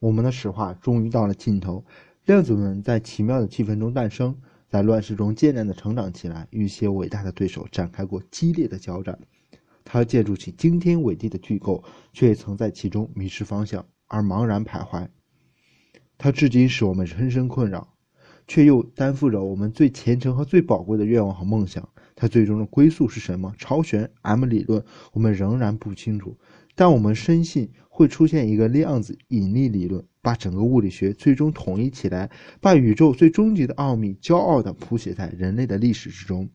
我们的史话终于到了尽头，量子们在奇妙的气氛中诞生，在乱世中艰难的成长起来，与一些伟大的对手展开过激烈的交战。他建筑起惊天伟地的巨构，却也曾在其中迷失方向而茫然徘徊。他至今使我们深深困扰，却又担负着我们最虔诚和最宝贵的愿望和梦想。他最终的归宿是什么？超弦 M 理论，我们仍然不清楚，但我们深信。会出现一个量子引力理论，把整个物理学最终统一起来，把宇宙最终极的奥秘骄傲地谱写在人类的历史之中。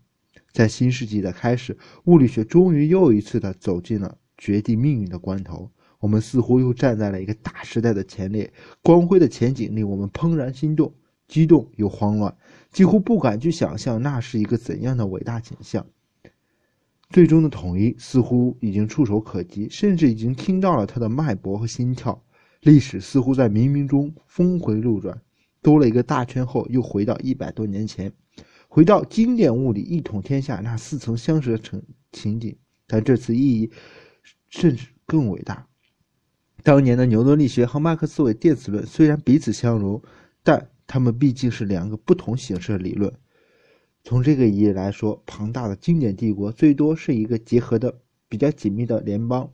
在新世纪的开始，物理学终于又一次地走进了决定命运的关头。我们似乎又站在了一个大时代的前列，光辉的前景令我们怦然心动，激动又慌乱，几乎不敢去想象那是一个怎样的伟大景象。最终的统一似乎已经触手可及，甚至已经听到了他的脉搏和心跳。历史似乎在冥冥中峰回路转，兜了一个大圈后，又回到一百多年前，回到经典物理一统天下那似曾相识的情情景。但这次意义甚至更伟大。当年的牛顿力学和麦克斯韦电磁论虽然彼此相融，但它们毕竟是两个不同形式的理论。从这个意义来说，庞大的经典帝国最多是一个结合的比较紧密的联邦，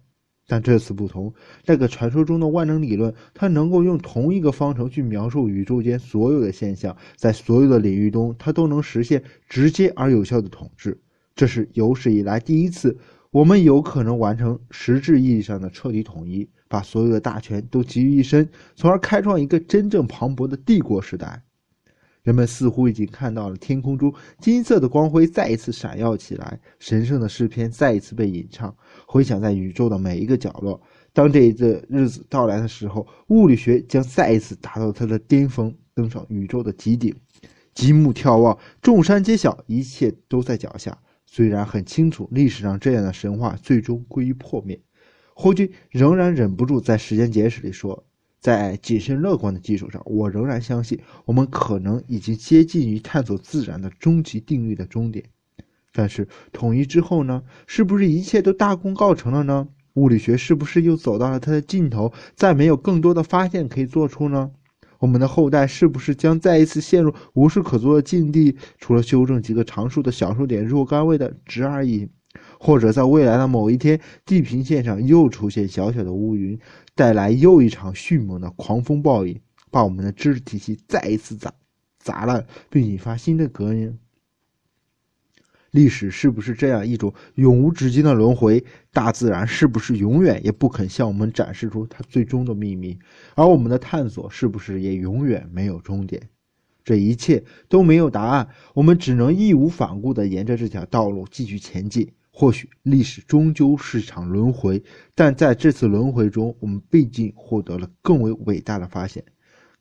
但这次不同。那个传说中的万能理论，它能够用同一个方程去描述宇宙间所有的现象，在所有的领域中，它都能实现直接而有效的统治。这是有史以来第一次，我们有可能完成实质意义上的彻底统一，把所有的大权都集于一身，从而开创一个真正磅礴的帝国时代。人们似乎已经看到了天空中金色的光辉再一次闪耀起来，神圣的诗篇再一次被吟唱，回响在宇宙的每一个角落。当这一个日子到来的时候，物理学将再一次达到它的巅峰，登上宇宙的极顶。极目眺望，众山皆晓，一切都在脚下。虽然很清楚，历史上这样的神话最终归于破灭，霍金仍然忍不住在时间简史里说。在谨慎乐观的基础上，我仍然相信我们可能已经接近于探索自然的终极定律的终点。但是统一之后呢？是不是一切都大功告成了呢？物理学是不是又走到了它的尽头，再没有更多的发现可以做出呢？我们的后代是不是将再一次陷入无事可做的境地？除了修正几个常数的小数点若干位的值而已？或者在未来的某一天，地平线上又出现小小的乌云，带来又一场迅猛的狂风暴雨，把我们的知识体系再一次砸砸烂，并引发新的革命。历史是不是这样一种永无止境的轮回？大自然是不是永远也不肯向我们展示出它最终的秘密？而我们的探索是不是也永远没有终点？这一切都没有答案，我们只能义无反顾地沿着这条道路继续前进。或许历史终究是场轮回，但在这次轮回中，我们毕竟获得了更为伟大的发现。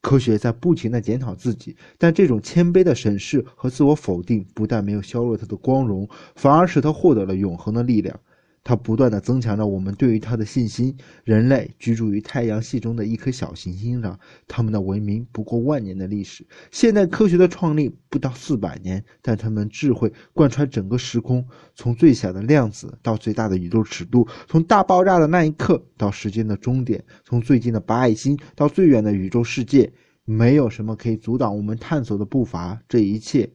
科学在不停地检讨自己，但这种谦卑的审视和自我否定，不但没有削弱它的光荣，反而使它获得了永恒的力量。它不断地增强着我们对于它的信心。人类居住于太阳系中的一颗小行星上，他们的文明不过万年的历史。现代科学的创立不到四百年，但他们智慧贯穿整个时空，从最小的量子到最大的宇宙尺度，从大爆炸的那一刻到时间的终点，从最近的白矮星到最远的宇宙世界，没有什么可以阻挡我们探索的步伐。这一切。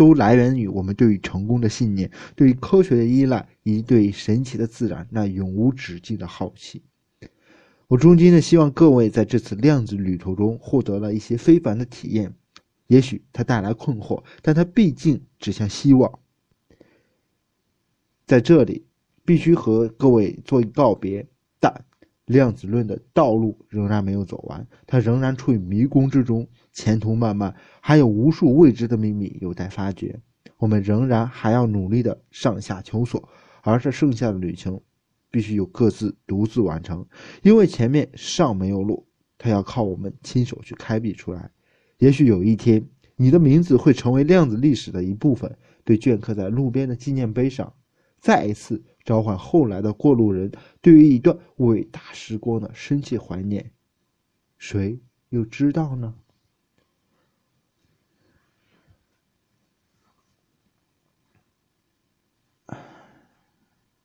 都来源于我们对于成功的信念，对于科学的依赖，以及对于神奇的自然那永无止境的好奇。我衷心的希望各位在这次量子旅途中获得了一些非凡的体验。也许它带来困惑，但它毕竟指向希望。在这里，必须和各位做一告别。但量子论的道路仍然没有走完，它仍然处于迷宫之中。前途漫漫，还有无数未知的秘密有待发掘。我们仍然还要努力的上下求索，而这剩下的旅程，必须由各自独自完成，因为前面尚没有路，它要靠我们亲手去开辟出来。也许有一天，你的名字会成为量子历史的一部分，被镌刻在路边的纪念碑上，再一次召唤后来的过路人对于一段伟大时光的深切怀念。谁又知道呢？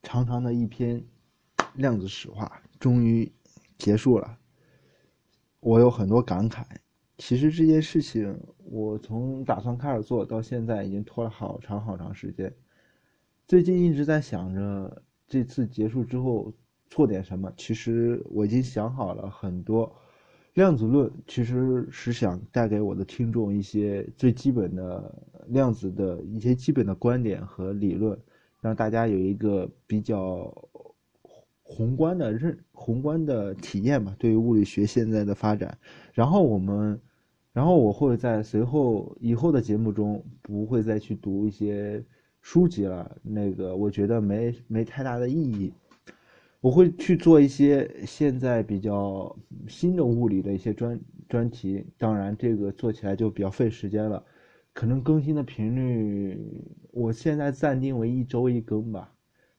长长的一篇量子史话终于结束了。我有很多感慨。其实这件事情，我从打算开始做到现在，已经拖了好长好长时间。最近一直在想着这次结束之后做点什么。其实我已经想好了很多。量子论其实是想带给我的听众一些最基本的量子的一些基本的观点和理论，让大家有一个比较宏观的认宏观的体验吧。对于物理学现在的发展，然后我们，然后我会在随后以后的节目中不会再去读一些书籍了，那个我觉得没没太大的意义。我会去做一些现在比较新的物理的一些专专题，当然这个做起来就比较费时间了，可能更新的频率我现在暂定为一周一更吧，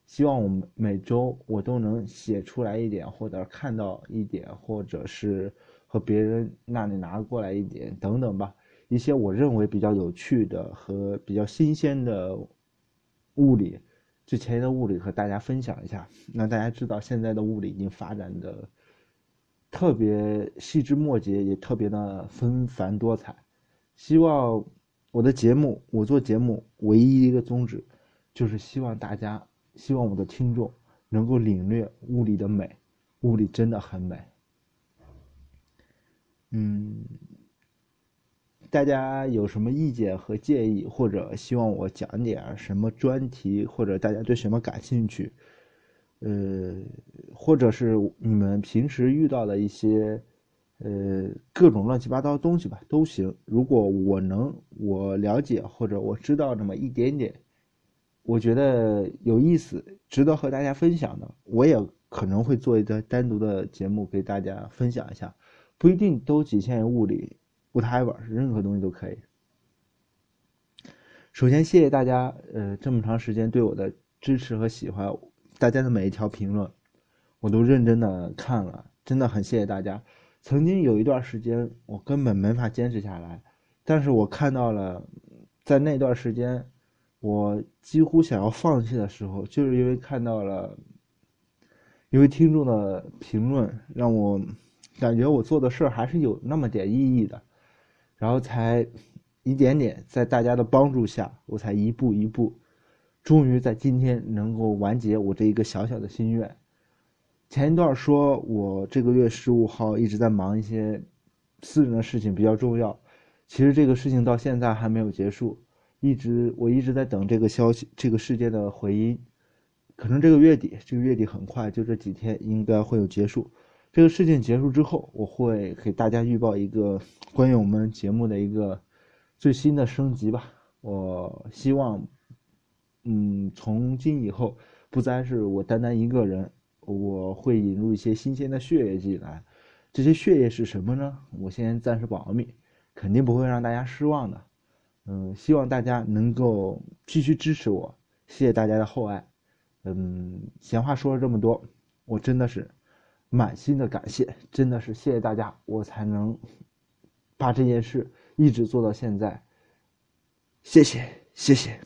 希望我每周我都能写出来一点，或者看到一点，或者是和别人那里拿过来一点等等吧，一些我认为比较有趣的和比较新鲜的物理。之前的物理和大家分享一下，让大家知道现在的物理已经发展的特别细枝末节，也特别的纷繁多彩。希望我的节目，我做节目唯一一个宗旨，就是希望大家，希望我的听众能够领略物理的美，物理真的很美。嗯。大家有什么意见和建议，或者希望我讲点什么专题，或者大家对什么感兴趣，呃，或者是你们平时遇到的一些，呃，各种乱七八糟的东西吧，都行。如果我能我了解或者我知道那么一点点，我觉得有意思，值得和大家分享的，我也可能会做一个单独的节目给大家分享一下，不一定都仅限于物理。Whatever 任何东西都可以。首先，谢谢大家，呃，这么长时间对我的支持和喜欢，大家的每一条评论，我都认真的看了，真的很谢谢大家。曾经有一段时间，我根本没法坚持下来，但是我看到了，在那段时间，我几乎想要放弃的时候，就是因为看到了一位听众的评论，让我感觉我做的事儿还是有那么点意义的。然后才一点点，在大家的帮助下，我才一步一步，终于在今天能够完结我这一个小小的心愿。前一段说我这个月十五号一直在忙一些私人的事情，比较重要。其实这个事情到现在还没有结束，一直我一直在等这个消息，这个事件的回音。可能这个月底，这个月底很快，就这几天应该会有结束。这个事件结束之后，我会给大家预报一个关于我们节目的一个最新的升级吧。我希望，嗯，从今以后不再是我单单一个人，我会引入一些新鲜的血液进来。这些血液是什么呢？我先暂时保密，肯定不会让大家失望的。嗯，希望大家能够继续支持我，谢谢大家的厚爱。嗯，闲话说了这么多，我真的是。满心的感谢，真的是谢谢大家，我才能把这件事一直做到现在。谢谢，谢谢。